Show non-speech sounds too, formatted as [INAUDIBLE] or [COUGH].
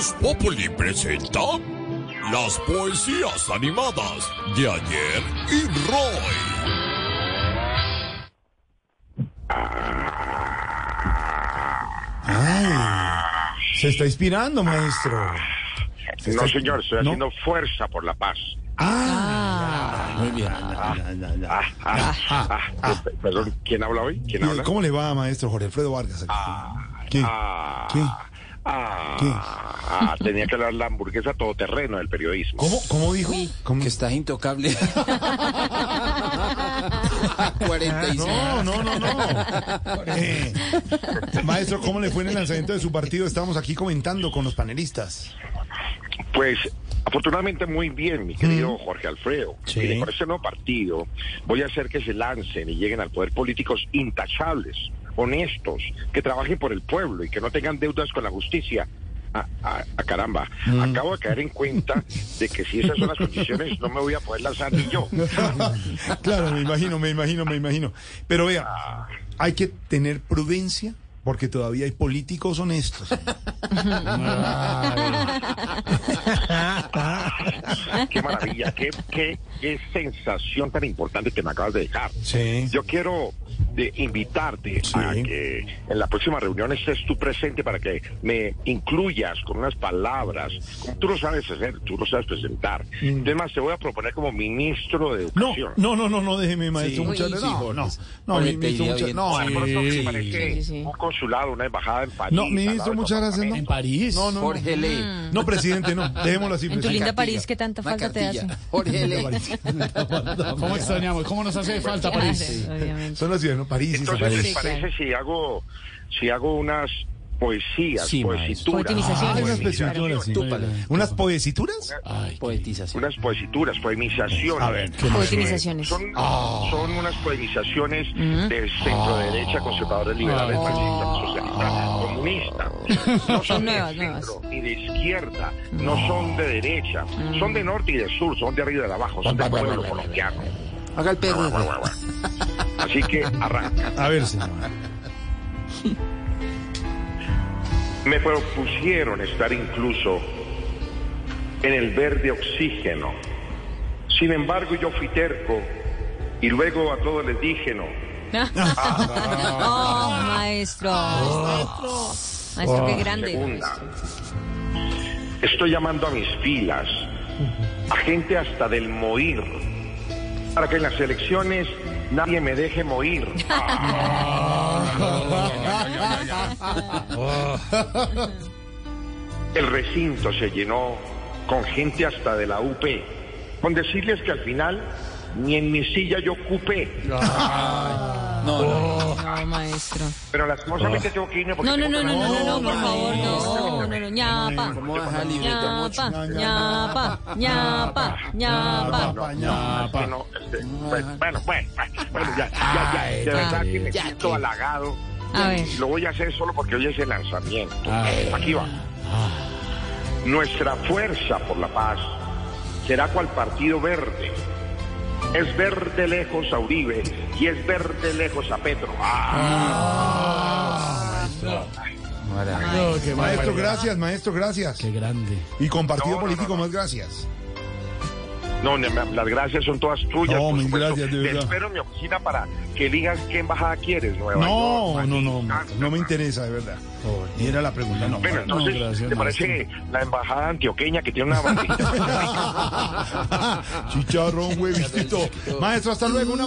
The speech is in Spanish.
Voz Populi presenta las poesías animadas de ayer y Roy. Ay, se está inspirando, maestro. Se No, está- señor, estoy ¿No? haciendo fuerza por la paz. Ah, muy bien. Ah, ah, ah, pe- Perdón, ¿quién habla hoy? ¿Quién habla? ¿Cómo le va, maestro Jorge Alfredo Vargas? ¿Qué? Ah, ¿Qué? ah, ¿Qué? Ah, tenía que hablar la hamburguesa todoterreno del periodismo. ¿Cómo, cómo dijo? ¿Cómo? Que estás intocable. [LAUGHS] 46. No, no, no, no. Eh, maestro, ¿cómo le fue en el lanzamiento de su partido? Estábamos aquí comentando con los panelistas. Pues afortunadamente muy bien, mi querido Jorge Alfredo. Sí. Mire, con este nuevo partido voy a hacer que se lancen y lleguen al poder políticos intachables, honestos, que trabajen por el pueblo y que no tengan deudas con la justicia. Ah, ah, ah, caramba, acabo de caer en cuenta de que si esas son las condiciones no me voy a poder lanzar ni yo. [LAUGHS] claro, me imagino, me imagino, me imagino. Pero vea, hay que tener prudencia porque todavía hay políticos honestos. [LAUGHS] Qué maravilla, qué, qué, qué sensación tan importante que me acabas de dejar. Sí. Yo quiero de invitarte Sí. a que en la próxima reunión estés tú presente para que me incluyas con unas palabras, como tú lo sabes hacer, tú lo sabes presentar. Además, te voy a proponer como ministro de Mm. No, Educación. no, no, no, no, déjeme, maestro. Sí. muchas gracias. No, no, no, mi- ministro, muchas no, No, un consulado, una embajada en París. No, ministro, muchas gracias. No. Parlamento. París. No, no, no. Jorge. No, presidente, no. Dejémoslo así, En tu linda. París, ¿qué tanta falta te hace? Jorge. [LAUGHS] ¿Cómo extrañamos? ¿Cómo nos hace falta París? Son las ciudades, ¿no? París y San Entonces. ¿les parece si hago, si hago unas poesías, Sí, poesituras? Poetinizaciones. Ah, unas poesituras, sí. ¿Unas poesituras? Ay, Poetización. Unas poesituras, poemizaciones. A ver, ¿qué más? Poetinizaciones. Son, son unas poemizaciones de centro derecha, conservadores liberales, marxistas, socialistas, comunistas. [LAUGHS] No son de centro ni de izquierda, no son de derecha, son de norte y de sur, son de arriba y de abajo, son del pueblo colombiano. Haga el perro. Así que arranca. A ver, señor. [LAUGHS] Me propusieron estar incluso en el verde oxígeno. Sin embargo, yo fui terco y luego a todos les dije no. [LAUGHS] Oh, maestro. Maestro, qué grande. Segunda, estoy llamando a mis filas, a gente hasta del morir, para que en las elecciones nadie me deje morir. [LAUGHS] El recinto se llenó con gente hasta de la UP, con decirles que al final ni en mi silla yo ocupé, No, no. No, maestro. pero lastimosamente tengo que irme porque No, no, no, no, no, no, no, por favor, no, no, no, ñapa. Ñapa, ñapa, ñapa, ñapa. No, no, no, no, este, bueno, bueno, bueno, bueno, ya, ya, ya, de verdad que me siento halagado. A ver. Lo voy a hacer solo porque hoy es el lanzamiento. Aquí va. Nuestra fuerza por la paz será cual partido verde. Es verde lejos a Uribe y es verde lejos a Petro. Ah, Maravilla. no, qué Maestro, gracias, maestro, gracias. Qué grande. Y con partido No, no, político no, no. más gracias. No, las gracias son todas tuyas. No, supuesto. gracias, de Te verdad. espero en mi oficina para que digas qué embajada quieres. Nueva No, York, no, no, Madrid, no me interesa, de verdad. Y era la pregunta, no. Bueno, No, entonces, gracias, ¿te parece la embajada antioqueña que tiene una bandita? [LAUGHS] Chicharrón, huevito. Maestro, hasta luego. una-